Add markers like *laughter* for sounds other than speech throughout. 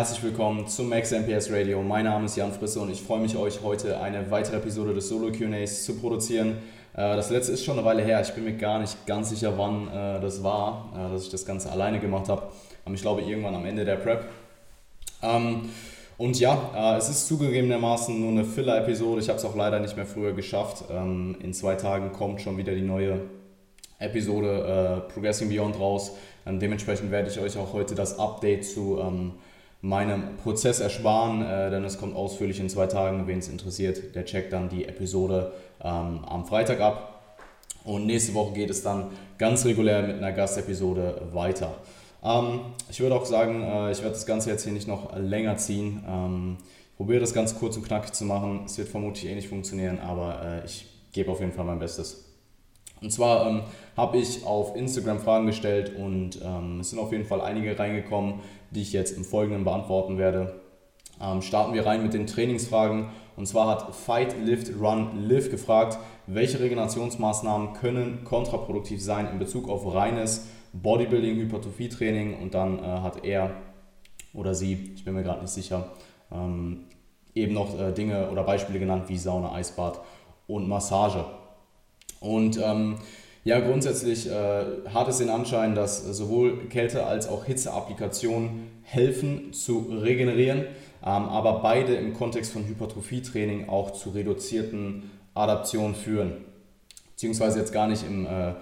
Herzlich willkommen zum Max MPS Radio. Mein Name ist Jan Frisse und ich freue mich, euch heute eine weitere Episode des Solo QAs zu produzieren. Äh, das letzte ist schon eine Weile her. Ich bin mir gar nicht ganz sicher, wann äh, das war, äh, dass ich das Ganze alleine gemacht habe. Ich glaube, irgendwann am Ende der Prep. Ähm, und ja, es ist zugegebenermaßen nur eine Filler-Episode. Ich habe es auch leider nicht mehr früher geschafft. Ähm, in zwei Tagen kommt schon wieder die neue Episode Progressing Beyond raus. Ähm, dementsprechend werde ich euch auch heute das Update zu meinem Prozess ersparen, äh, denn es kommt ausführlich in zwei Tagen. Wen es interessiert, der checkt dann die Episode ähm, am Freitag ab. Und nächste Woche geht es dann ganz regulär mit einer Gastepisode weiter. Ähm, ich würde auch sagen, äh, ich werde das Ganze jetzt hier nicht noch länger ziehen. Ähm, probiere das ganz kurz und knackig zu machen. Es wird vermutlich eh nicht funktionieren, aber äh, ich gebe auf jeden Fall mein Bestes. Und zwar ähm, habe ich auf Instagram Fragen gestellt und ähm, es sind auf jeden Fall einige reingekommen, die ich jetzt im Folgenden beantworten werde. Ähm, starten wir rein mit den Trainingsfragen. Und zwar hat Fight, Lift, Run, Live gefragt, welche Regenerationsmaßnahmen können kontraproduktiv sein in Bezug auf reines Bodybuilding, Hypertrophie-Training und dann äh, hat er oder sie, ich bin mir gerade nicht sicher, ähm, eben noch äh, Dinge oder Beispiele genannt wie Sauna, Eisbad und Massage. Und ähm, ja, grundsätzlich äh, hat es den Anschein, dass sowohl Kälte- als auch Hitzeapplikationen helfen zu regenerieren, ähm, aber beide im Kontext von Hypertrophietraining auch zu reduzierten Adaptionen führen. Beziehungsweise jetzt gar nicht im, äh,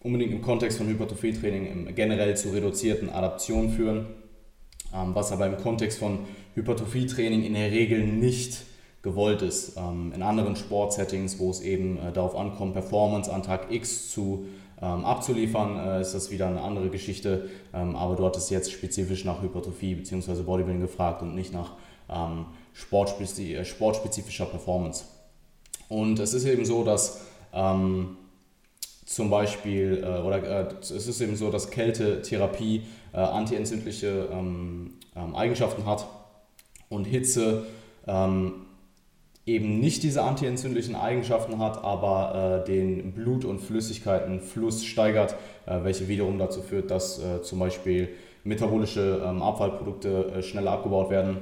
unbedingt im Kontext von Hypertrophietraining generell zu reduzierten Adaptionen führen, ähm, was aber im Kontext von Hypertrophietraining in der Regel nicht gewollt ist. Ähm, in anderen Sportsettings, wo es eben äh, darauf ankommt, Performance an Tag X zu, ähm, abzuliefern, äh, ist das wieder eine andere Geschichte. Ähm, aber du hattest jetzt spezifisch nach Hypertrophie bzw. Bodybuilding gefragt und nicht nach ähm, sportspezi äh, sportspezifischer Performance. Und es ist eben so, dass ähm, zum Beispiel, äh, oder äh, es ist eben so, dass Kältetherapie äh, antientzündliche ähm, Eigenschaften hat und Hitze ähm, eben nicht diese antientzündlichen Eigenschaften hat, aber äh, den Blut- und Flüssigkeitenfluss steigert, äh, welche wiederum dazu führt, dass äh, zum Beispiel metabolische ähm, Abfallprodukte äh, schneller abgebaut werden,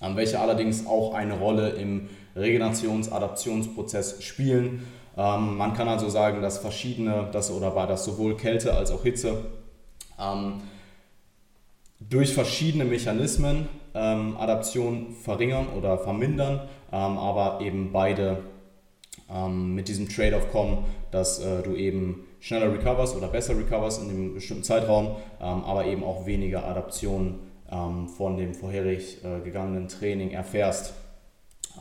ähm, welche allerdings auch eine Rolle im Regenerations-Adaptionsprozess spielen. Ähm, man kann also sagen, dass verschiedene, dass, oder war das sowohl Kälte als auch Hitze, ähm, durch verschiedene Mechanismen ähm, Adaption verringern oder vermindern, ähm, aber eben beide ähm, mit diesem Trade-off kommen, dass äh, du eben schneller recoverst oder besser recoverst in einem bestimmten Zeitraum, ähm, aber eben auch weniger Adaption ähm, von dem vorherig äh, gegangenen Training erfährst.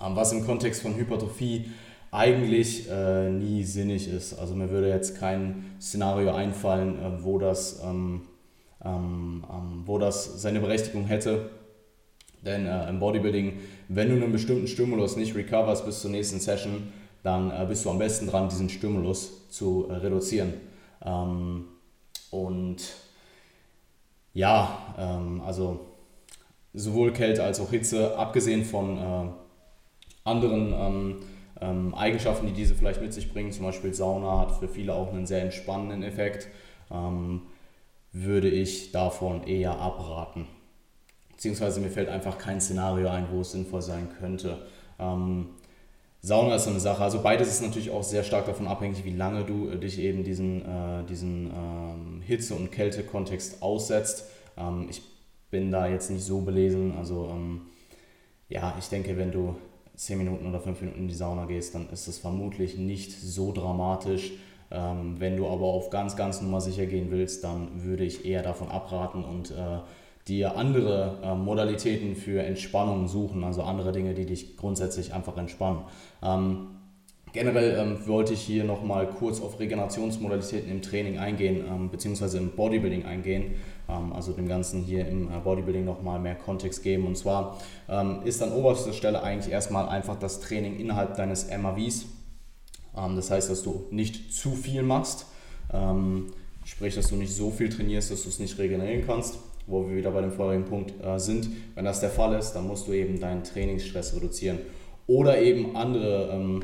Ähm, was im Kontext von Hypertrophie eigentlich äh, nie sinnig ist. Also mir würde jetzt kein Szenario einfallen, äh, wo das ähm, ähm, wo das seine Berechtigung hätte. Denn äh, im Bodybuilding, wenn du einen bestimmten Stimulus nicht recoverst bis zur nächsten Session, dann äh, bist du am besten dran, diesen Stimulus zu äh, reduzieren. Ähm, und ja, ähm, also sowohl Kälte als auch Hitze, abgesehen von äh, anderen ähm, ähm, Eigenschaften, die diese vielleicht mit sich bringen, zum Beispiel Sauna hat für viele auch einen sehr entspannenden Effekt würde ich davon eher abraten. Beziehungsweise mir fällt einfach kein Szenario ein, wo es sinnvoll sein könnte. Ähm, Sauna ist so eine Sache. Also beides ist natürlich auch sehr stark davon abhängig, wie lange du äh, dich eben diesen, äh, diesen ähm, Hitze- und Kältekontext aussetzt. Ähm, ich bin da jetzt nicht so belesen. Also ähm, ja, ich denke, wenn du 10 Minuten oder 5 Minuten in die Sauna gehst, dann ist das vermutlich nicht so dramatisch. Ähm, wenn du aber auf ganz, ganz Nummer sicher gehen willst, dann würde ich eher davon abraten und äh, dir andere äh, Modalitäten für Entspannung suchen, also andere Dinge, die dich grundsätzlich einfach entspannen. Ähm, generell ähm, wollte ich hier nochmal kurz auf Regenerationsmodalitäten im Training eingehen, ähm, beziehungsweise im Bodybuilding eingehen, ähm, also dem Ganzen hier im äh, Bodybuilding nochmal mehr Kontext geben. Und zwar ähm, ist an oberster Stelle eigentlich erstmal einfach das Training innerhalb deines MAVs ähm, das heißt, dass du nicht zu viel machst, sprich, dass du nicht so viel trainierst, dass du es nicht regenerieren kannst, wo wir wieder bei dem vorigen Punkt äh, sind. Wenn das der Fall ist, dann musst du eben deinen Trainingsstress reduzieren oder eben andere ähm,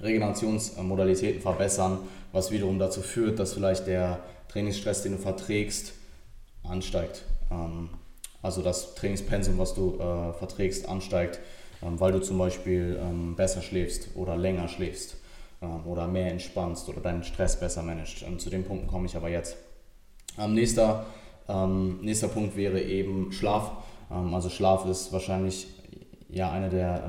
Regenerationsmodalitäten verbessern, was wiederum dazu führt, dass vielleicht der Trainingsstress, den du verträgst, ansteigt. also das Trainingspensum, was du äh, verträgst, ansteigt, ähm, weil du zum Beispiel ähm, besser schläfst oder länger schläfst ähm, oder mehr entspannst oder deinen Stress besser managst. Ähm, zu den Punkten komme ich aber jetzt. nächster, nächster Punkt wäre eben Schlaf. also Schlaf ist wahrscheinlich ja eine der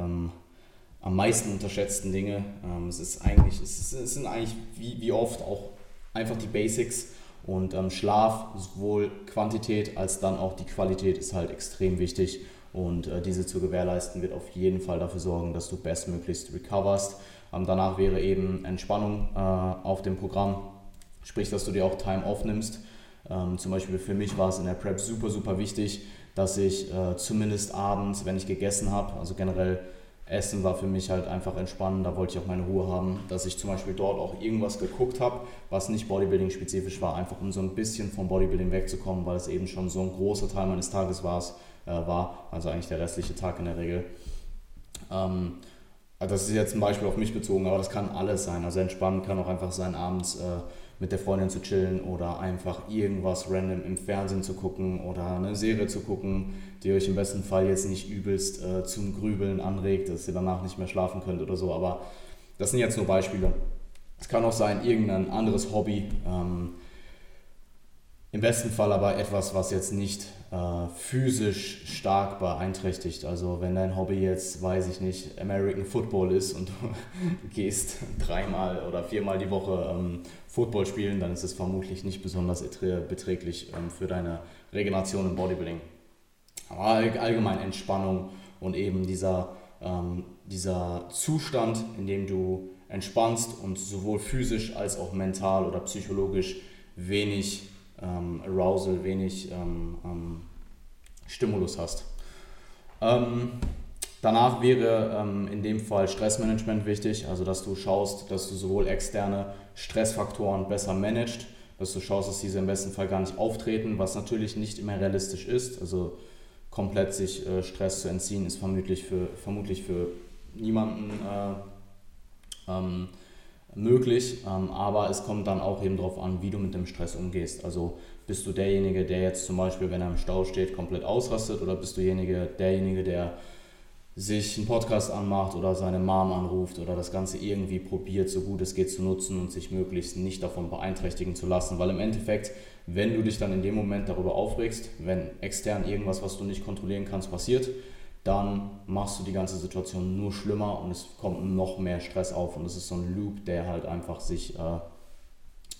am meisten unterschätzten Dinge. es ist eigentlich, es, ist, es sind eigentlich wie, wie oft auch einfach die Basics und ähm, Schlaf, sowohl Quantität als dann auch die Qualität ist halt extrem wichtig. Und äh, diese zu gewährleisten wird auf jeden Fall dafür sorgen, dass du bestmöglichst recoverst. Ähm, danach wäre eben Entspannung äh, auf dem Programm, sprich, dass du dir auch Time aufnimmst. Ähm, zum Beispiel für mich war es in der Prep super, super wichtig, dass ich äh, zumindest abends, wenn ich gegessen habe, also generell Essen war für mich halt einfach entspannend, da wollte ich auch meine Ruhe haben, dass ich zum Beispiel dort auch irgendwas geguckt habe, was nicht Bodybuilding-spezifisch war, einfach um so ein bisschen vom Bodybuilding wegzukommen, weil es eben schon so ein großer Teil meines Tages war, äh, war also eigentlich der restliche Tag in der Regel. Ähm, also das ist jetzt ein Beispiel auf mich bezogen, aber das kann alles sein. Also entspannen kann auch einfach sein, abends äh, mit der Freundin zu chillen oder einfach irgendwas random im Fernsehen zu gucken oder eine Serie zu gucken, die euch im besten Fall jetzt nicht übelst äh, zum Grübeln anregt, dass ihr danach nicht mehr schlafen könnt oder so. Aber das sind jetzt nur Beispiele. Es kann auch sein, irgendein anderes Hobby. Ähm, Im besten Fall aber etwas, was jetzt nicht äh, physisch stark beeinträchtigt. Also wenn dein Hobby jetzt, weiß ich nicht, American Football ist und du *laughs* gehst dreimal oder viermal die Woche ähm, Football spielen, dann ist es vermutlich nicht besonders beträglich ähm, für deine Regeneration im Bodybuilding. Aber allgemein Entspannung und eben dieser, ähm, dieser Zustand, in dem du entspannst und sowohl physisch als auch mental oder psychologisch wenig ähm, Arousal, wenig ähm, ähm, Stimulus hast. Ähm, danach wäre ähm, in dem Fall Stressmanagement wichtig, also dass du schaust, dass du sowohl externe Stressfaktoren besser managst, dass du schaust, dass diese im besten Fall gar nicht auftreten, was natürlich nicht immer realistisch ist. Also komplett sich äh, Stress zu entziehen ist vermutlich für, vermutlich für niemanden äh, ähm, möglich, ähm, aber es kommt dann auch eben darauf an, wie du mit dem Stress umgehst. Also bist du derjenige, der jetzt zum Beispiel, wenn er im Stau steht, komplett ausrastet oder bist du derjenige, derjenige der sich einen Podcast anmacht oder seine Mom anruft oder das Ganze irgendwie probiert, so gut es geht zu nutzen und sich möglichst nicht davon beeinträchtigen zu lassen. Weil im Endeffekt, wenn du dich dann in dem Moment darüber aufregst, wenn extern irgendwas, was du nicht kontrollieren kannst, passiert, dann machst du die ganze Situation nur schlimmer und es kommt noch mehr Stress auf und es ist so ein Loop, der halt einfach sich, äh,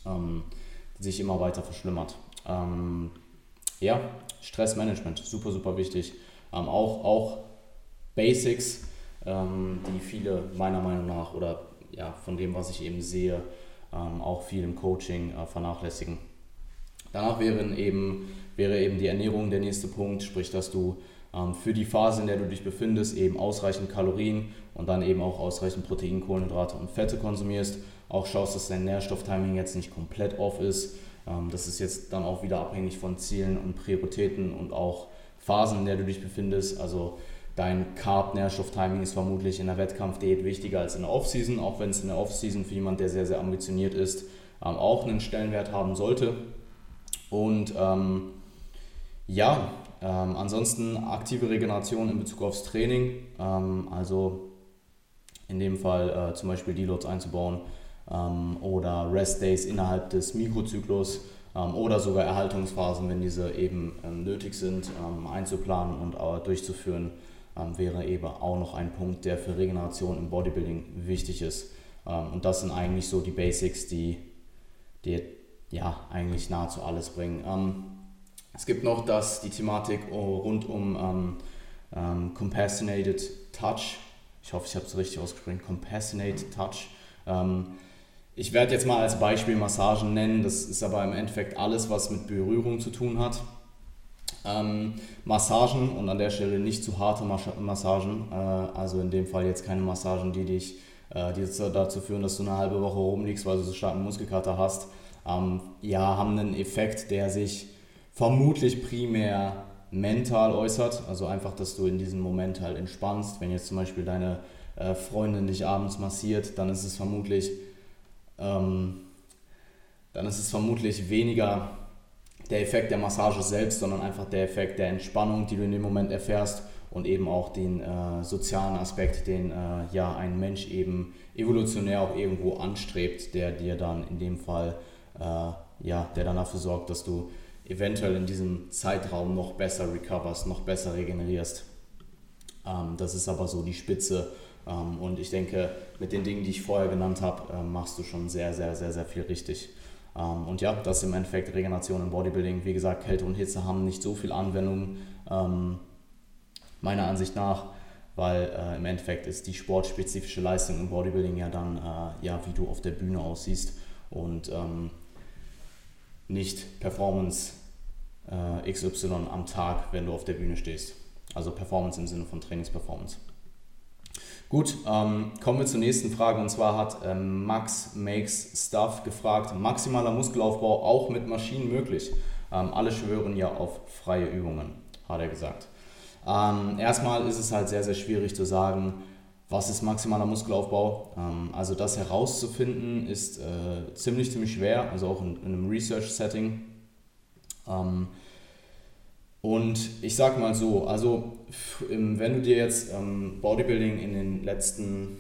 ähm, sich immer weiter verschlimmert. Ähm, ja, Stressmanagement, super, super wichtig. Ähm, auch, auch Basics, ähm, die viele meiner Meinung nach oder ja, von dem, was ich eben sehe, ähm, auch viel im Coaching äh, vernachlässigen. Danach wären eben, wäre eben die Ernährung der nächste Punkt, sprich, dass du für die Phase, in der du dich befindest, eben ausreichend Kalorien und dann eben auch ausreichend Protein, Kohlenhydrate und Fette konsumierst. Auch schaust, dass dein Nährstofftiming jetzt nicht komplett off ist. Ähm, das ist jetzt dann auch wieder abhängig von Zielen und Prioritäten und auch Phasen, in der du dich befindest. Also dein Carb-Nährstofftiming ist vermutlich in der Wettkampfdiät wichtiger als in der Offseason, auch wenn es in der Offseason für jemanden, der sehr, sehr ambitioniert ist, ähm, auch einen Stellenwert haben sollte. Und ähm, ja, ähm, ansonsten aktive Regeneration in Bezug aufs Training, ähm, also in dem Fall äh, zum Beispiel Deloads einzubauen ähm, oder Rest Days innerhalb des Mikrozyklus ähm, oder sogar Erhaltungsphasen, wenn diese eben ähm, nötig sind, ähm, einzuplanen und äh, durchzuführen, wäre eben auch noch ein Punkt, der für Regeneration im Bodybuilding wichtig ist. und das sind eigentlich so die Basics, die, die ja eigentlich nahezu alles bringen. Es gibt noch das, die Thematik rund um ähm, ähm, Compassionated Touch. Ich hoffe, ich habe es richtig ausgesprochen. Compassionated Touch. Ähm, ich werde jetzt mal als Beispiel Massagen nennen. Das ist aber im Endeffekt alles, was mit Berührung zu tun hat. Ähm, Massagen und an der Stelle nicht zu harte Massagen. Äh, also in dem Fall jetzt keine Massagen, die dich äh, die dazu führen, dass du eine halbe Woche rumliegst, weil du so starken Muskelkater hast. Ähm, ja, haben einen Effekt, der sich vermutlich primär mental äußert. Also einfach, dass du in diesem Moment halt entspannst. Wenn jetzt zum Beispiel deine äh, Freundin dich abends massiert, dann ist es vermutlich, ähm, dann ist es vermutlich weniger der Effekt der Massage selbst, sondern einfach der Effekt der Entspannung, die du in dem Moment erfährst und eben auch den äh, sozialen Aspekt, den äh, ja ein Mensch eben evolutionär auch irgendwo anstrebt, der dir dann in dem Fall äh, ja, der dann dafür sorgt, dass du eventuell in diesem Zeitraum noch besser recoverst, noch besser regenerierst. Ähm, das ist aber so die Spitze. Ähm, und ich denke, mit den Dingen, die ich vorher genannt habe, äh, machst du schon sehr, sehr, sehr, sehr viel richtig. Ähm, und ja, das ist im Endeffekt Regeneration im Bodybuilding. Wie gesagt, Kälte und Hitze haben nicht so viel Anwendung, meiner Ansicht nach, weil äh, im Endeffekt ist die sportspezifische Leistung im Bodybuilding ja dann, äh, ja, wie du auf der Bühne aussiehst und ähm, nicht Performance äh, XY am Tag, wenn du auf der Bühne stehst. Also Performance im Sinne von Trainingsperformance. Gut, ähm, kommen wir zur nächsten Frage und zwar hat ähm, Max Makes Stuff gefragt, maximaler Muskelaufbau auch mit Maschinen möglich. Ähm, alle schwören ja auf freie Übungen, hat er gesagt. Ähm, erstmal ist es halt sehr, sehr schwierig zu sagen, was ist maximaler Muskelaufbau. Ähm, also das herauszufinden ist äh, ziemlich, ziemlich schwer, also auch in, in einem Research-Setting. Ähm, und ich sag mal so, also wenn du dir jetzt ähm, Bodybuilding in den letzten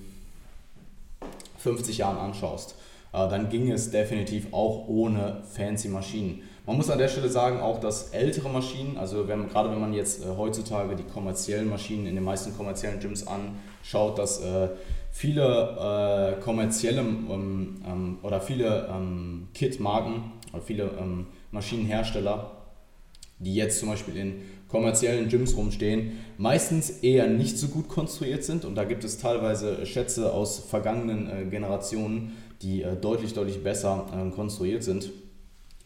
50 Jahren anschaust, dann ging es definitiv auch ohne fancy Maschinen. Man muss an der Stelle sagen, auch dass ältere Maschinen, also wenn, gerade wenn man jetzt äh, heutzutage die kommerziellen Maschinen in den meisten kommerziellen Gyms anschaut, dass äh, viele äh, kommerzielle ähm, ähm, oder viele ähm, Kit-Marken oder viele Maschinenhersteller die jetzt zum Beispiel in kommerziellen Gyms rumstehen, meistens eher nicht so gut konstruiert sind. Und da gibt es teilweise Schätze aus vergangenen äh, Generationen, die äh, deutlich, deutlich besser äh, konstruiert sind.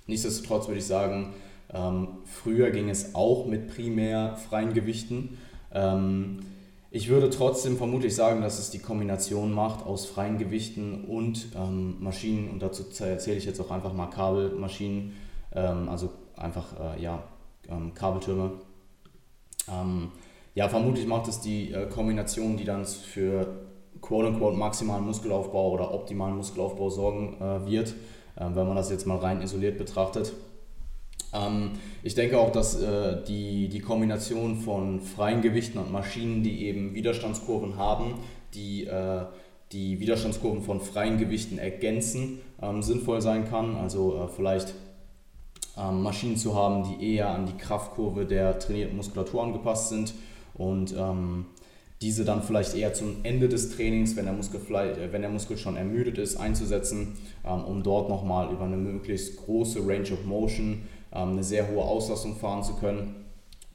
Nichtsdestotrotz würde ich sagen, ähm, früher ging es auch mit primär freien Gewichten. Ähm, ich würde trotzdem vermutlich sagen, dass es die Kombination macht aus freien Gewichten und ähm, Maschinen. Und dazu erzähle ich jetzt auch einfach mal Kabelmaschinen. Ähm, also einfach äh, ja, ähm, Kabeltürme. Ähm, ja, vermutlich macht es die äh, Kombination, die dann für quote-unquote maximalen Muskelaufbau oder optimalen Muskelaufbau sorgen äh, wird, äh, wenn man das jetzt mal rein isoliert betrachtet. Ähm, ich denke auch, dass äh, die, die Kombination von freien Gewichten und Maschinen, die eben Widerstandskurven haben, die äh, die Widerstandskurven von freien Gewichten ergänzen, ähm, sinnvoll sein kann. Also äh, vielleicht ähm, Maschinen zu haben, die eher an die Kraftkurve der trainierten Muskulatur angepasst sind und ähm, diese dann vielleicht eher zum Ende des Trainings, wenn der Muskel, äh, wenn der Muskel schon ermüdet ist, einzusetzen, ähm, um dort nochmal über eine möglichst große Range of Motion ähm, eine sehr hohe Auslastung fahren zu können.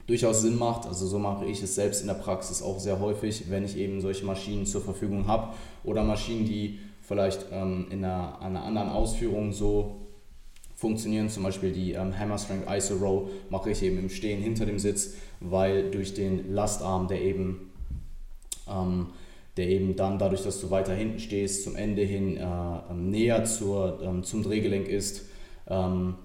Durchaus Sinn macht, also so mache ich es selbst in der Praxis auch sehr häufig, wenn ich eben solche Maschinen zur Verfügung habe oder Maschinen, die vielleicht ähm, in einer, einer anderen Ausführung so funktionieren. Zum Beispiel die ähm, Hammer Strength ISO Row mache ich eben im Stehen hinter dem Sitz, weil durch den Lastarm, der eben, ähm, der eben dann dadurch, dass du weiter hinten stehst, zum Ende hin äh, ähm, näher zur, ähm, zum Drehgelenk ist. Ähm,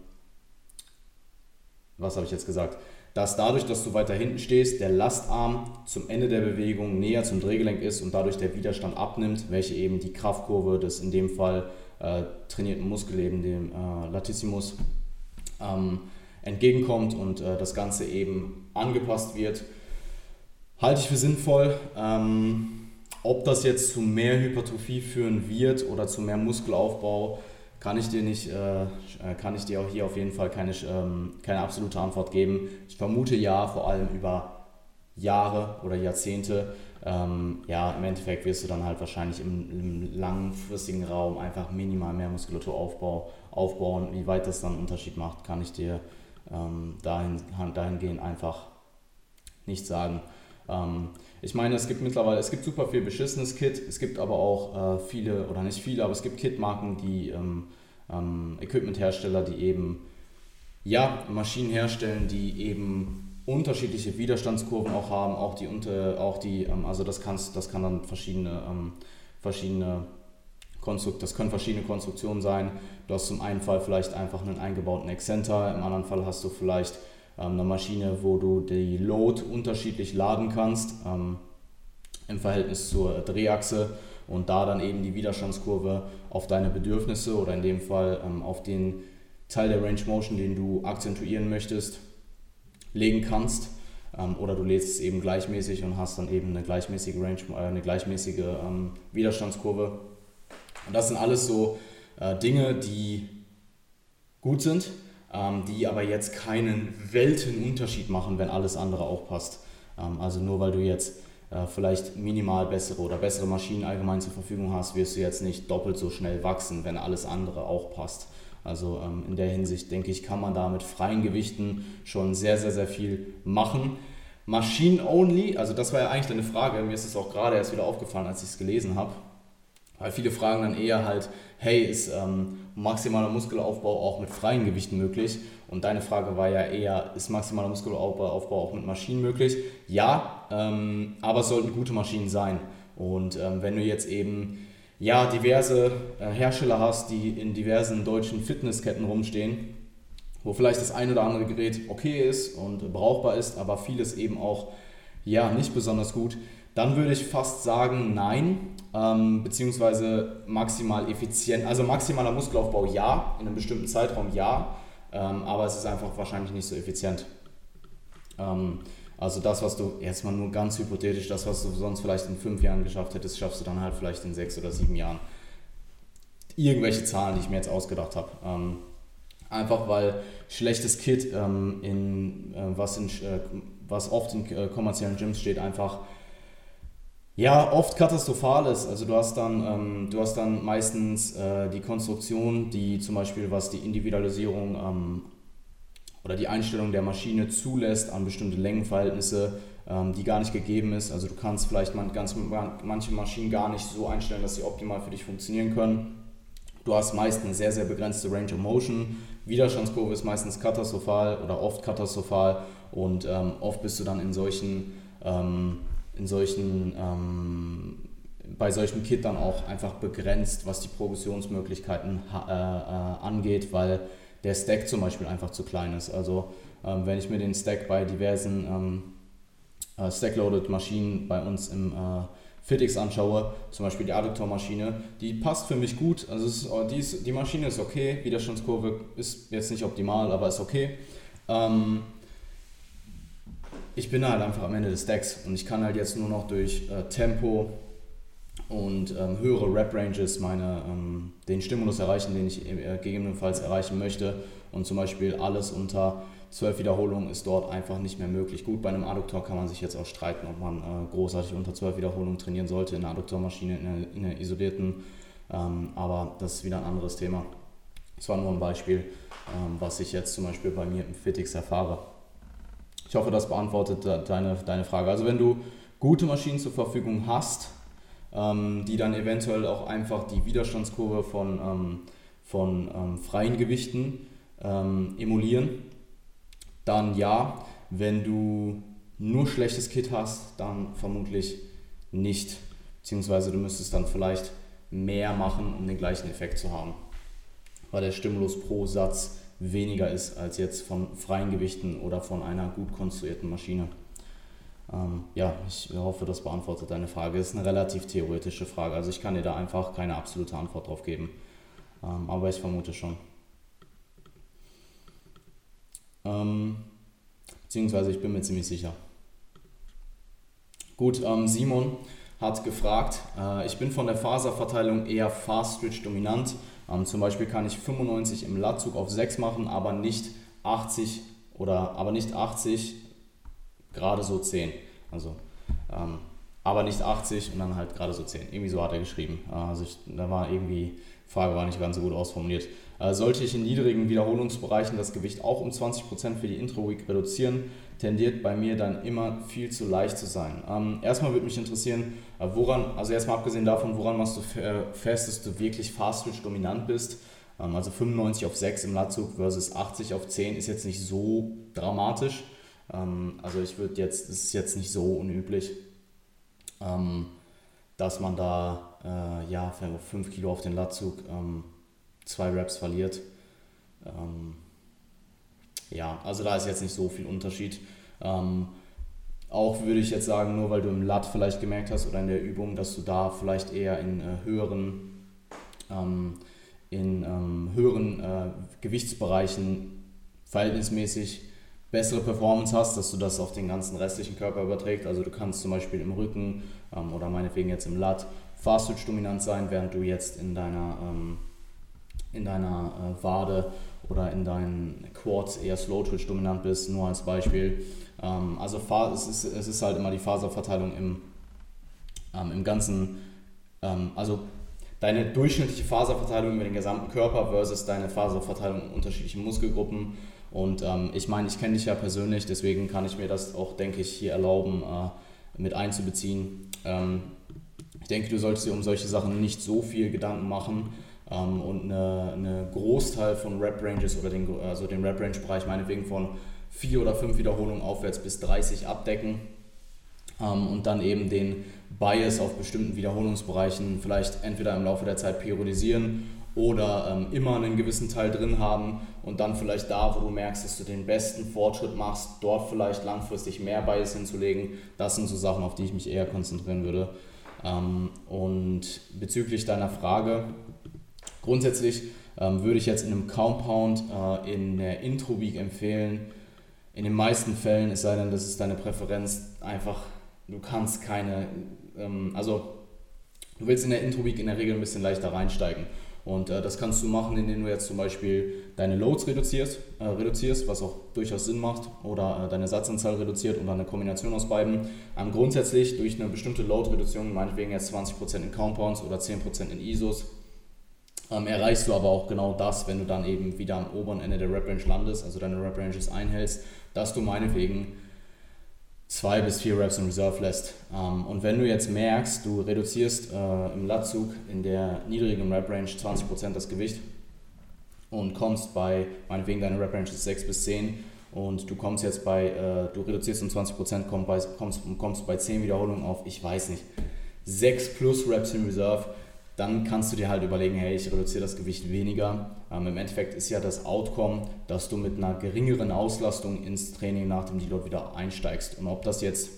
was habe ich jetzt gesagt? Dass dadurch, dass du weiter hinten stehst, der Lastarm zum Ende der Bewegung näher zum Drehgelenk ist und dadurch der Widerstand abnimmt, welche eben die Kraftkurve des in dem Fall äh, trainierten Muskel eben dem äh, Latissimus ähm, entgegenkommt und äh, das Ganze eben angepasst wird. Halte ich für sinnvoll. Ähm, ob das jetzt zu mehr Hypertrophie führen wird oder zu mehr Muskelaufbau, kann ich dir nicht, äh, kann ich dir auch hier auf jeden Fall keine, ähm, keine absolute Antwort geben. Ich vermute ja, vor allem über Jahre oder Jahrzehnte ähm, ja, im Endeffekt wirst du dann halt wahrscheinlich im, im, langfristigen Raum einfach minimal mehr Muskulatur aufbau, aufbauen. Wie weit das dann einen Unterschied macht, kann ich dir ähm, dahin, dahingehend einfach nicht sagen. Ähm, ich meine, es gibt mittlerweile, es gibt super viel beschissenes Kit, es gibt aber auch äh, viele, oder nicht viele, aber es gibt Kit-Marken, die ähm, ähm, Equipment-Hersteller, die eben ja, Maschinen herstellen, die eben unterschiedliche Widerstandskurven auch haben, auch die unter, auch die, ähm, also das kannst, das kann dann verschiedene, ähm, verschiedene Konstrukt, das können verschiedene Konstruktionen sein. Du hast zum einen Fall vielleicht einfach einen eingebauten Exzenter, im anderen Fall hast du vielleicht eine Maschine, wo du die Load unterschiedlich laden kannst ähm, im Verhältnis zur Drehachse und da dann eben die Widerstandskurve auf deine Bedürfnisse oder in dem Fall ähm, auf den Teil der Range Motion, den du akzentuieren möchtest, legen kannst. Ähm, oder du lädst es eben gleichmäßig und hast dann eben eine gleichmäßige Range, äh, eine gleichmäßige ähm, Widerstandskurve. Und das sind alles so äh, Dinge, die gut sind, ähm, die aber jetzt keinen Weltenunterschied machen, wenn alles andere auch passt. Ähm, also nur weil du jetzt äh, vielleicht minimal bessere oder bessere Maschinen allgemein zur Verfügung hast, wirst du jetzt nicht doppelt so schnell wachsen, wenn alles andere auch passt. Also ähm, in der Hinsicht denke ich, kann man da mit freien Gewichten schon sehr, sehr, sehr viel machen. Machine Only, also das war ja eigentlich deine Frage, mir ist es auch gerade erst wieder aufgefallen, als ich es gelesen habe. Weil viele fragen dann eher halt, hey, ist ähm, maximaler Muskelaufbau auch mit freien Gewichten möglich? Und deine Frage war ja eher, ist maximaler Muskelaufbau auch mit Maschinen möglich? Ja, ähm, aber es sollten gute Maschinen sein. Und ähm, wenn du jetzt eben ja, diverse äh, Hersteller hast, die in diversen deutschen Fitnessketten rumstehen, wo vielleicht das ein oder andere Gerät okay ist und brauchbar ist, aber vieles eben auch ja, nicht besonders gut, dann würde ich fast sagen, nein, ähm, beziehungsweise maximal effizient, also maximaler Muskelaufbau ja, in einem bestimmten Zeitraum ja, ähm, aber es ist einfach wahrscheinlich nicht so effizient. Ähm, also das, was du, jetzt mal nur ganz hypothetisch, das, was du sonst vielleicht in fünf Jahren geschafft hättest, schaffst du dann halt vielleicht in sechs oder sieben Jahren. Irgendwelche Zahlen, die ich mir jetzt ausgedacht habe. Ähm, einfach weil schlechtes Kit, ähm, in, äh, was, in, äh, was oft in äh, kommerziellen Gyms steht, einfach ja, oft katastrophal ist. Also du hast dann, ähm, du hast dann meistens äh, die Konstruktion, die zum Beispiel was die Individualisierung ähm, oder die Einstellung der Maschine zulässt an bestimmte Längenverhältnisse, ähm, die gar nicht gegeben ist. Also du kannst vielleicht man, ganz, manche Maschinen gar nicht so einstellen, dass sie optimal für dich funktionieren können. Du hast meist eine sehr, sehr begrenzte Range of Motion. Widerstandskurve ist meistens katastrophal oder oft katastrophal und ähm, oft bist du dann in solchen ähm, in solchen, ähm, bei solchen Kit dann auch einfach begrenzt, was die Progressionsmöglichkeiten äh, äh, angeht, weil der Stack zum Beispiel einfach zu klein ist. Also ähm, wenn ich mir den Stack bei diversen ähm, äh, Stack-Loaded Maschinen bei uns im äh, FitX anschaue, zum Beispiel die Adduktormaschine, die passt für mich gut. Also ist, oh, die, ist, die Maschine ist okay, Widerstandskurve ist jetzt nicht optimal, aber ist okay. Ähm, ich bin halt einfach am Ende des Decks und ich kann halt jetzt nur noch durch äh, Tempo und ähm, höhere Rap-Ranges meine, ähm, den Stimulus erreichen, den ich äh, gegebenenfalls erreichen möchte. Und zum Beispiel alles unter 12 Wiederholungen ist dort einfach nicht mehr möglich. Gut, bei einem Adduktor kann man sich jetzt auch streiten, ob man äh, großartig unter 12 Wiederholungen trainieren sollte in einer Adduktormaschine, in einer, in einer isolierten. Ähm, aber das ist wieder ein anderes Thema. Das war nur ein Beispiel, ähm, was ich jetzt zum Beispiel bei mir im Fitix erfahre. Ich hoffe, das beantwortet deine, deine Frage. Also wenn du gute Maschinen zur Verfügung hast, ähm, die dann eventuell auch einfach die Widerstandskurve von, ähm, von ähm, freien Gewichten ähm, emulieren, dann ja. Wenn du nur schlechtes Kit hast, dann vermutlich nicht. Beziehungsweise du müsstest dann vielleicht mehr machen, um den gleichen Effekt zu haben. Weil der Stimulus pro Satz weniger ist als jetzt von freien Gewichten oder von einer gut konstruierten Maschine. Ähm, ja, ich hoffe, das beantwortet deine Frage. Ist eine relativ theoretische Frage, also ich kann dir da einfach keine absolute Antwort drauf geben. Ähm, aber ich vermute schon. Ähm, beziehungsweise ich bin mir ziemlich sicher. Gut, ähm, Simon hat gefragt, äh, ich bin von der Faserverteilung eher Fast Switch dominant ähm, zum Beispiel kann ich 95 im Latzug auf 6 machen, aber nicht 80 oder aber nicht 80, gerade so 10. Also, ähm, aber nicht 80 und dann halt gerade so 10. Irgendwie so hat er geschrieben. Äh, also ich, da war irgendwie, Frage war nicht ganz so gut ausformuliert. Äh, sollte ich in niedrigen Wiederholungsbereichen das Gewicht auch um 20% für die Intro-Week reduzieren, tendiert bei mir dann immer viel zu leicht zu sein. Ähm, erstmal würde mich interessieren, äh, woran, also erstmal abgesehen davon, woran machst du äh, fest, dass du wirklich Fast-Switch dominant bist? Ähm, also 95 auf 6 im Latzug versus 80 auf 10 ist jetzt nicht so dramatisch. Ähm, also ich würde jetzt, es ist jetzt nicht so unüblich, ähm, dass man da äh, ja, für 5 Kilo auf den Latzug ähm, zwei Reps verliert. Ähm, ja, also da ist jetzt nicht so viel Unterschied. Ähm, auch würde ich jetzt sagen, nur weil du im Lat vielleicht gemerkt hast oder in der Übung, dass du da vielleicht eher in äh, höheren, ähm, in ähm, höheren äh, Gewichtsbereichen verhältnismäßig bessere Performance hast, dass du das auf den ganzen restlichen Körper überträgst. Also du kannst zum Beispiel im Rücken ähm, oder meinetwegen jetzt im Lat Fast dominant sein, während du jetzt in deiner, ähm, in deiner äh, Wade oder in deinen Quads eher Slow Twitch dominant bist, nur als Beispiel. Ähm, also es ist, es ist halt immer die Faserverteilung im, ähm, im ganzen, ähm, also deine durchschnittliche Faserverteilung über den gesamten Körper versus deine Faserverteilung in unterschiedlichen Muskelgruppen. Und ähm, ich meine, ich kenne dich ja persönlich, deswegen kann ich mir das auch, denke ich, hier erlauben, äh, mit einzubeziehen. Ähm, ich denke, du solltest dir um solche Sachen nicht so viel Gedanken machen ähm, und eine, eine, Großteil von Rep-Ranges oder den, also den Rep-Range-Bereich meinetwegen von vier oder fünf Wiederholungen aufwärts bis 30 abdecken ähm, und dann eben den Bias auf bestimmten Wiederholungsbereichen vielleicht entweder im Laufe der Zeit periodisieren oder ähm, immer einen gewissen Teil drin haben und dann vielleicht da, wo du merkst, dass du den besten Fortschritt machst, dort vielleicht langfristig mehr Bias hinzulegen. Das sind so Sachen, auf die ich mich eher konzentrieren würde. Ähm, und bezüglich deiner Frage, grundsätzlich ähm, würde ich jetzt in einem Compound äh, in der Intro Week empfehlen, in den meisten Fällen, es sei denn, das ist deine Präferenz, einfach, du kannst keine, ähm, also du willst in der Intro Week in der Regel ein bisschen leichter reinsteigen. Und äh, das kannst du machen, indem du jetzt zum Beispiel deine Loads reduzierst, äh, reduzierst was auch durchaus Sinn macht, oder äh, deine Satzanzahl reduziert und dann eine Kombination aus beiden. Ähm, grundsätzlich durch eine bestimmte Load-Reduktion, meinetwegen jetzt 20% in Compounds oder 10% in ISOs, ähm, erreichst du aber auch genau das, wenn du dann eben wieder am oberen Ende der Rep-Range landest, also deine Rep-Ranges einhältst, dass du meinetwegen zwei bis vier Reps in Reserve lässt. Ähm, und wenn du jetzt merkst, du reduzierst äh, im Latzug in der niedrigen Rep-Range 20% das Gewicht und kommst bei, meinetwegen deine Rep-Range ist 6 bis 10 und du kommst jetzt bei, äh, du reduzierst um 20%, kommst bei, kommst, kommst bei 10 Wiederholungen auf, ich weiß nicht, 6 plus Reps in Reserve, dann kannst du dir halt überlegen, hey, ich reduziere das Gewicht weniger. Ähm, Im Endeffekt ist ja das Outcome, dass du mit einer geringeren Auslastung ins Training nach dem Deload wieder einsteigst. Und ob das jetzt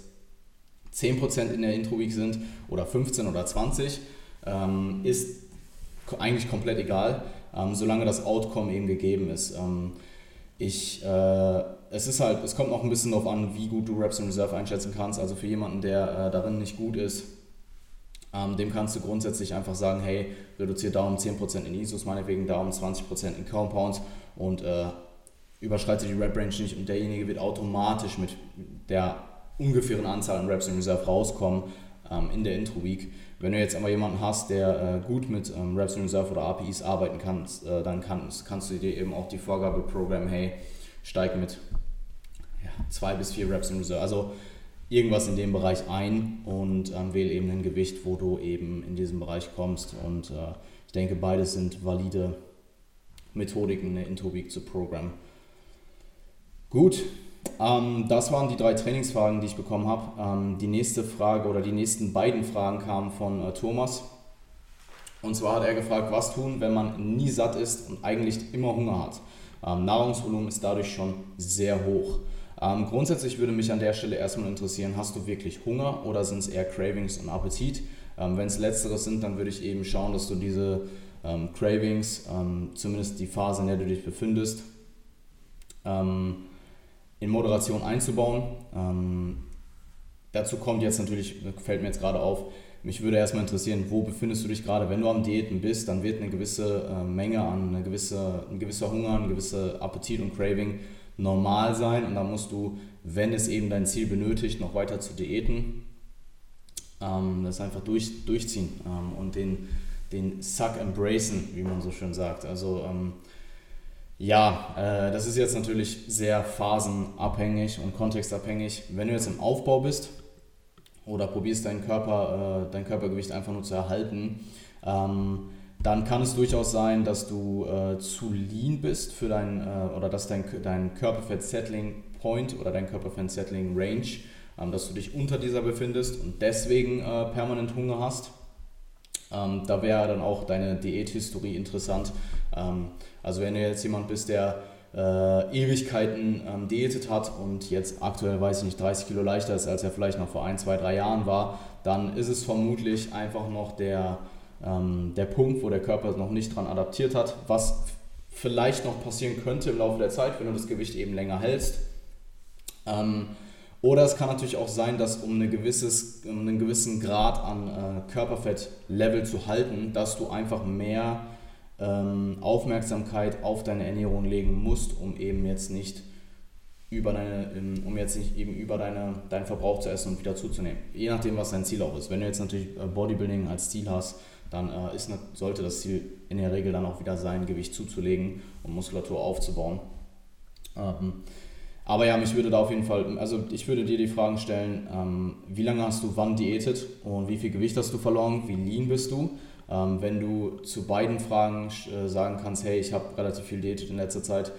10% in der Intro-Week sind oder 15 oder 20, ähm, ist eigentlich komplett egal, ähm, solange das Outcome eben gegeben ist. Ähm, ich, äh, es ist halt, es kommt noch ein bisschen darauf an, wie gut du Reps in Reserve einschätzen kannst. Also für jemanden, der äh, darin nicht gut ist, ähm, dem kannst du grundsätzlich einfach sagen, hey, reduziere da um 10% in ISOs, meinetwegen da um 20% in Compounds und äh, überschreite die Rep Range nicht und derjenige wird automatisch mit der ungefähren Anzahl an Reps in Reserve rauskommen ähm, in der Intro Week. Wenn du jetzt aber jemanden hast, der äh, gut mit ähm, Reps in Reserve oder APIs arbeiten kann, äh, dann kannst, kannst du dir eben auch die Vorgabe programmen, hey, steig mit ja, zwei bis vier Reps in Reserve. Also irgendwas in dem Bereich ein und ähm, wähle eben ein Gewicht, wo du eben in diesem Bereich kommst. Und äh, ich denke, beides sind valide Methodiken, eine Intro-Week zu programmen. Gut, ähm, das waren die drei Trainingsfragen, die ich bekommen habe. Ähm, die nächste Frage oder die nächsten beiden Fragen kamen von äh, Thomas. Und zwar hat er gefragt, was tun, wenn man nie satt ist und eigentlich immer Hunger hat. Ähm, Nahrungsvolumen ist dadurch schon sehr hoch. Ähm, grundsätzlich würde mich an der Stelle erstmal interessieren, hast du wirklich Hunger oder sind es eher Cravings und Appetit? Ähm, Wenn es letzteres sind, dann würde ich eben schauen, dass du diese ähm, Cravings, ähm, zumindest die Phase, in der du dich befindest, ähm, in Moderation einzubauen. Ähm, dazu kommt jetzt natürlich, fällt mir jetzt gerade auf, mich würde erstmal interessieren, wo befindest du dich gerade? Wenn du am Diäten bist, dann wird eine gewisse äh, Menge an, eine gewisse, ein gewisser Hunger, ein gewisser Appetit und Craving normal sein und dann musst du, wenn es eben dein Ziel benötigt, noch weiter zu diäten, ähm, das einfach durch, durchziehen ähm, und den, den Suck embracen, wie man so schön sagt. Also ähm, ja, äh, das ist jetzt natürlich sehr phasenabhängig und kontextabhängig. Wenn du jetzt im Aufbau bist oder probierst deinen Körper, äh, dein Körpergewicht einfach nur zu erhalten, ähm, dann kann es durchaus sein, dass du äh, zu lean bist für dein, äh, oder dass dein, dein Körperfett-Settling-Point oder dein Körperfett-Settling-Range, ähm, dass du dich unter dieser befindest und deswegen äh, permanent Hunger hast. Ähm, da wäre dann auch deine Diäthistorie interessant. Ähm, also wenn du jetzt jemand bist, der äh, Ewigkeiten ähm, diätet hat und jetzt aktuell, weiß ich nicht, 30 Kilo leichter ist, als er vielleicht noch vor ein, zwei, drei Jahren war, dann ist es vermutlich einfach noch der ähm, der Punkt, wo der Körper noch nicht dran adaptiert hat, was vielleicht noch passieren könnte im Laufe der Zeit, wenn du das Gewicht eben länger hältst. Ähm, oder es kann natürlich auch sein, dass um, eine gewisses, um einen gewissen Grad an äh, Körperfettlevel zu halten, dass du einfach mehr ähm, Aufmerksamkeit auf deine Ernährung legen musst, um eben jetzt nicht über deine, um jetzt nicht eben über deine, deinen Verbrauch zu essen und wieder zuzunehmen. Je nachdem, was dein Ziel auch ist. Wenn du jetzt natürlich äh, Bodybuilding als Ziel hast, dann äh, ist, sollte das Ziel in der Regel dann auch wieder sein, Gewicht zuzulegen und Muskulatur aufzubauen. Ähm, aber ja, mich würde da auf jeden Fall, also ich würde dir die Fragen stellen, ähm, wie lange hast du wann diätet und wie viel Gewicht hast du verloren, wie lean bist du? Ähm, wenn du zu beiden Fragen äh, sagen kannst, hey, ich habe relativ viel diätet in letzter Zeit,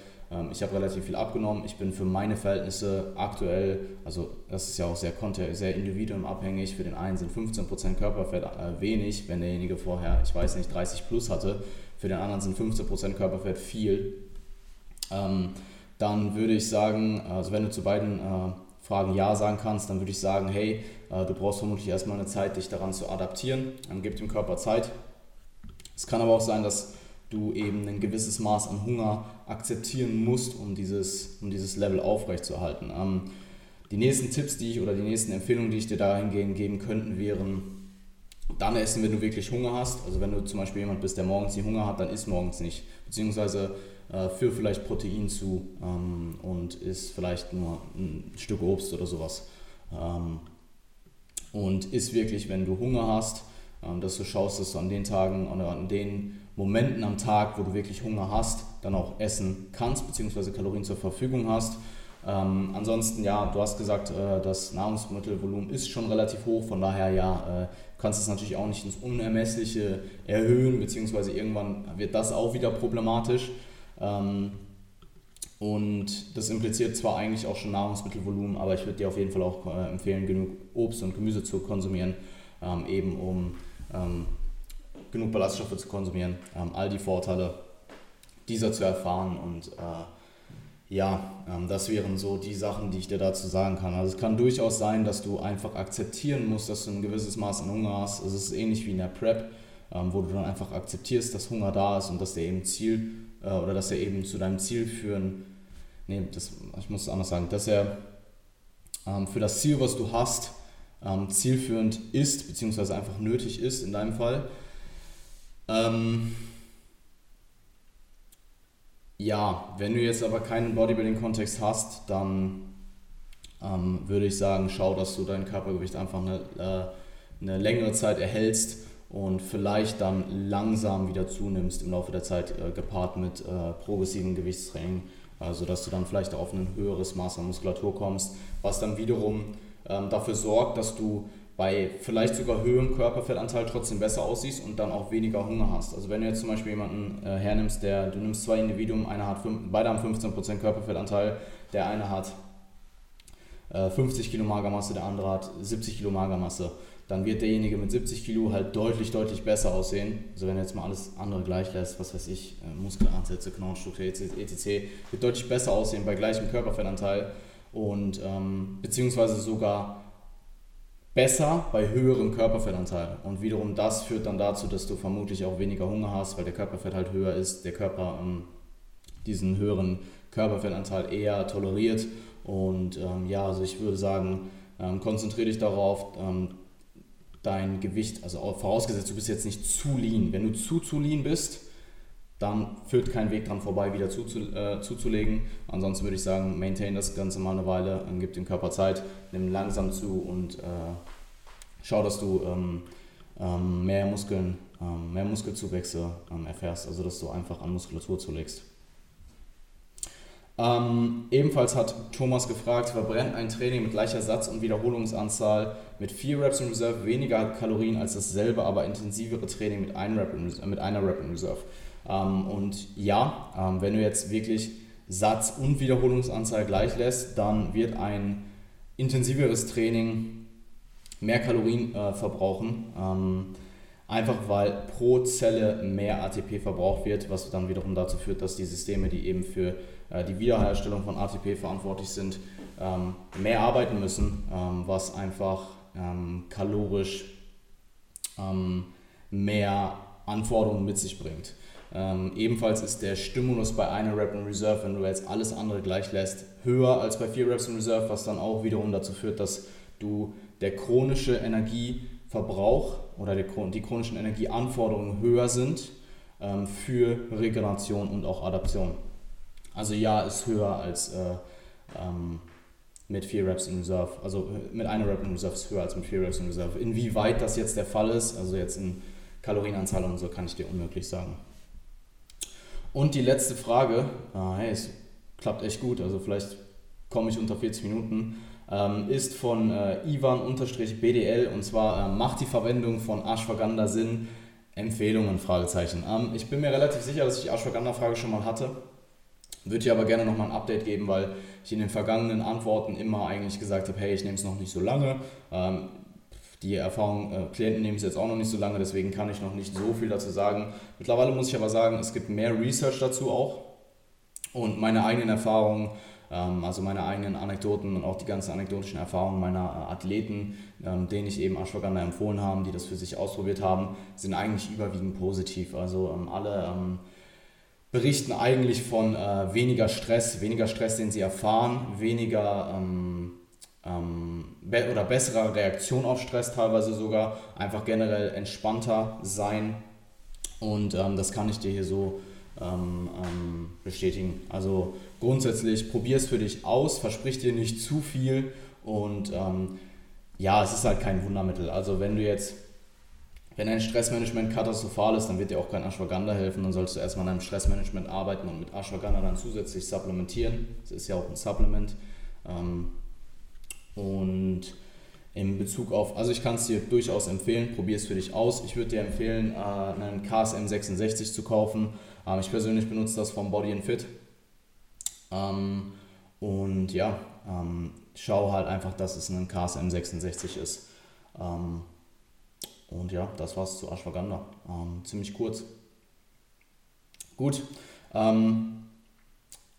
ich habe relativ viel abgenommen, ich bin für meine Verhältnisse aktuell, also das ist ja auch sehr, sehr individuumabhängig, für den einen sind 15% Körperfett äh, wenig, wenn derjenige vorher, ich weiß nicht, 30 plus hatte, für den anderen sind 15% Körperfett viel. Ähm, dann würde ich sagen, also wenn du zu beiden äh, Fragen Ja sagen kannst, dann würde ich sagen, hey, äh, du brauchst vermutlich erstmal eine Zeit, dich daran zu adaptieren. Dann gib dem Körper Zeit. Es kann aber auch sein, dass du eben ein gewisses Maß an Hunger akzeptieren musst, um dieses, um dieses Level aufrechtzuerhalten. Ähm, die nächsten Tipps, die ich oder die nächsten Empfehlungen, die ich dir dahingehend geben könnten, wären dann essen, wenn du wirklich Hunger hast. Also wenn du zum Beispiel jemand bist, der morgens nicht Hunger hat, dann isst morgens nicht. Beziehungsweise äh, führ vielleicht Protein zu ähm, und isst vielleicht nur ein Stück Obst oder sowas. Ähm, und isst wirklich, wenn du Hunger hast, ähm, dass du schaust, dass du an den Tagen oder an den Momenten am Tag, wo du wirklich Hunger hast, dann auch essen kannst, beziehungsweise Kalorien zur Verfügung hast. Ähm, ansonsten, ja, du hast gesagt, äh, das Nahrungsmittelvolumen ist schon relativ hoch, von daher, ja, äh, kannst es natürlich auch nicht ins Unermessliche erhöhen, beziehungsweise irgendwann wird das auch wieder problematisch. Ähm, und das impliziert zwar eigentlich auch schon Nahrungsmittelvolumen, aber ich würde dir auf jeden Fall auch äh, empfehlen, genug Obst und Gemüse zu konsumieren, ähm, eben um ähm, genug Ballaststoffe zu konsumieren, ähm, all die Vorteile dieser zu erfahren und äh, ja, ähm, das wären so die Sachen, die ich dir dazu sagen kann. Also es kann durchaus sein, dass du einfach akzeptieren musst, dass du ein gewisses Maß an Hunger hast. Es ist ähnlich wie in der Prep, ähm, wo du dann einfach akzeptierst, dass Hunger da ist und dass der eben Ziel äh, oder dass er eben zu deinem Ziel führen, nee, das, ich muss es anders sagen, dass er ähm, für das Ziel, was du hast, ähm, zielführend ist, beziehungsweise einfach nötig ist in deinem Fall. Ähm, ja, wenn du jetzt aber keinen Bodybuilding-Kontext hast, dann ähm, würde ich sagen, schau, dass du dein Körpergewicht einfach eine, äh, eine längere Zeit erhältst und vielleicht dann langsam wieder zunimmst im Laufe der Zeit, äh, gepaart mit äh, progressivem Gewichtstraining, also dass du dann vielleicht auf ein höheres Maß an Muskulatur kommst, was dann wiederum ähm, dafür sorgt, dass du bei vielleicht sogar höherem Körperfettanteil trotzdem besser aussiehst und dann auch weniger Hunger hast. Also wenn du jetzt zum Beispiel jemanden äh, hernimmst, der, du nimmst zwei Individuen, einer hat fünf, beide haben 15% Körperfettanteil, der eine hat äh, 50 Kilo Magermasse, der andere hat 70 Kilo Magermasse, dann wird derjenige mit 70 Kilo halt deutlich, deutlich besser aussehen. Also wenn du jetzt mal alles andere gleich lässt, was weiß ich, äh, Muskelansätze, Knochenstruktur, etc., wird deutlich besser aussehen bei gleichem Körperfettanteil und ähm, beziehungsweise sogar besser bei höherem Körperfettanteil. Und wiederum das führt dann dazu, dass du vermutlich auch weniger Hunger hast, weil der Körperfett halt höher ist, der Körper ähm, diesen höheren Körperfettanteil eher toleriert. Und ähm, ja, also ich würde sagen, ähm, konzentriere dich darauf, ähm, dein Gewicht, also vorausgesetzt, du bist jetzt nicht zu lean. Wenn du zu, zu lean bist, dann führt kein Weg dran vorbei, wieder zuzu, äh, zuzulegen. Ansonsten würde ich sagen, maintain das Ganze mal eine Weile, gib dem Körper Zeit, nimm langsam zu und äh, schau, dass du ähm, ähm, mehr Muskeln, ähm, mehr Muskelzuwächse ähm, erfährst, also dass du einfach an Muskulatur zulegst. Ähm, ebenfalls hat Thomas gefragt, verbrennt ein Training mit gleicher Satz- und Wiederholungsanzahl mit 4 Reps in Reserve weniger Kalorien als dasselbe, aber intensivere Training mit, ein Rep in, mit einer Rep in Reserve? Ähm, und ja, ähm, wenn du jetzt wirklich Satz- und Wiederholungsanzahl gleich lässt, dann wird ein intensiveres Training mehr Kalorien äh, verbrauchen. Ähm, einfach weil pro Zelle mehr ATP verbraucht wird, was dann wiederum dazu führt, dass die Systeme, die eben für äh, die Wiederherstellung von ATP verantwortlich sind, ähm, mehr arbeiten müssen, ähm, was einfach ähm, kalorisch ähm, mehr Anforderungen mit sich bringt. Ähm, ebenfalls ist der Stimulus bei einer Rep in Reserve, wenn du jetzt alles andere gleich lässt, höher als bei vier Reps in Reserve, was dann auch wiederum dazu führt, dass du der chronische Energieverbrauch oder der, die chronischen Energieanforderungen höher sind ähm, für Regeneration und auch Adaption. Also ja, ist höher als äh, ähm, mit vier Reps in Reserve. Also äh, mit einer Rep in Reserve ist höher als mit vier Reps in Reserve. Inwieweit das jetzt der Fall ist, also jetzt in Kalorienanzahl und so, kann ich dir unmöglich sagen. Und die letzte Frage, ah, hey, es klappt echt gut, also vielleicht komme ich unter 40 Minuten, ähm, ist von äh, Ivan-BDL und zwar äh, macht die Verwendung von Ashwagandha Sinn? Empfehlungen? Fragezeichen. Ähm, ich bin mir relativ sicher, dass ich die Ashwagandha-Frage schon mal hatte. Würde ich aber gerne nochmal ein Update geben, weil ich in den vergangenen Antworten immer eigentlich gesagt habe, hey, ich nehme es noch nicht so lange. Ähm, die Erfahrung, äh, Klienten nehmen es jetzt auch noch nicht so lange, deswegen kann ich noch nicht so viel dazu sagen. Mittlerweile muss ich aber sagen, es gibt mehr Research dazu auch und meine eigenen Erfahrungen, ähm, also meine eigenen Anekdoten und auch die ganzen anekdotischen Erfahrungen meiner äh, Athleten, ähm, denen ich eben Ashwagandha empfohlen habe, die das für sich ausprobiert haben, sind eigentlich überwiegend positiv. Also ähm, alle ähm, berichten eigentlich von äh, weniger Stress, weniger Stress, den sie erfahren, weniger ähm, be oder bessere Reaktion auf Stress teilweise sogar, einfach generell entspannter sein und ähm, das kann ich dir hier so ähm, ähm, bestätigen. Also grundsätzlich probier es für dich aus, versprich dir nicht zu viel und ähm, ja, es ist halt kein Wundermittel. Also wenn du jetzt wenn dein Stressmanagement katastrophal ist, dann wird dir auch kein Ashwagandha helfen. Dann solltest du erstmal an deinem Stressmanagement arbeiten und mit Ashwagandha dann zusätzlich supplementieren. Das ist ja auch ein Supplement. Ähm, und in Bezug auf, also ich kann es dir durchaus empfehlen, probier es für dich aus. Ich würde dir empfehlen, äh, einen KSM 66 zu kaufen. Ähm, ich persönlich benutze das vom Body and Fit. Ähm, und ja, ähm, schau halt einfach, dass es ein KSM 66 ist. und ja, das war's zu Ashwagandha. ziemlich kurz. Gut,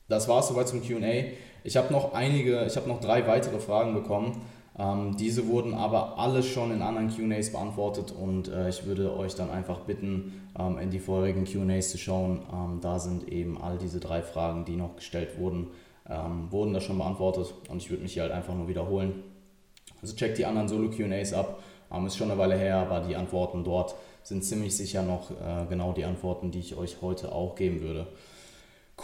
das war's soweit zum QA. Ich habe noch einige, ich habe noch drei weitere Fragen bekommen. Ähm, diese wurden aber alle schon in anderen QAs beantwortet und äh, ich würde euch dann einfach bitten, ähm, in die vorherigen QAs zu schauen. Ähm, da sind eben all diese drei Fragen, die noch gestellt wurden, ähm, wurden da schon beantwortet und ich würde mich hier halt einfach nur wiederholen. Also checkt die anderen Solo QAs ab. Ähm, ist schon eine Weile her, aber die Antworten dort sind ziemlich sicher noch äh, genau die Antworten, die ich euch heute auch geben würde.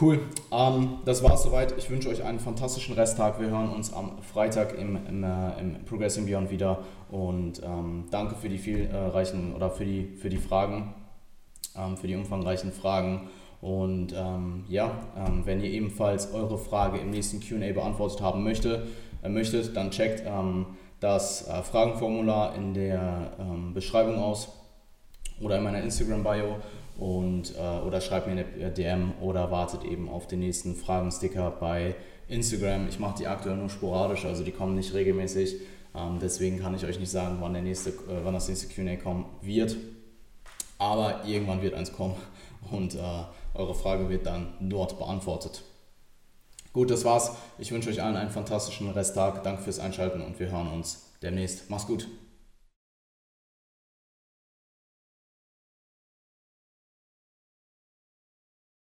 Cool, ähm, das war's soweit. Ich wünsche euch einen fantastischen Resttag. Wir hören uns am Freitag im, im, äh, im Progressing Beyond wieder und ähm, danke für die vielreichen oder für die, für die Fragen, ähm, für die umfangreichen Fragen. Und ähm, ja, ähm, wenn ihr ebenfalls eure Frage im nächsten QA beantwortet haben möchte, äh, möchtet, dann checkt ähm, das äh, Fragenformular in der Beschreibung aus oder in meiner Instagram-Bio und, äh, oder schreibt mir eine DM oder wartet eben auf den nächsten Fragensticker bei Instagram. Ich mache die aktuell nur sporadisch, also die kommen nicht regelmäßig. Ähm, deswegen kann ich euch nicht sagen, wann, der nächste, äh, wann das nächste QA kommen wird. Aber irgendwann wird eins kommen *laughs* und äh, eure Frage wird dann dort beantwortet. Gut, das war's. Ich wünsche euch allen einen fantastischen Resttag. Danke fürs Einschalten und wir hören uns demnächst. Mach's gut.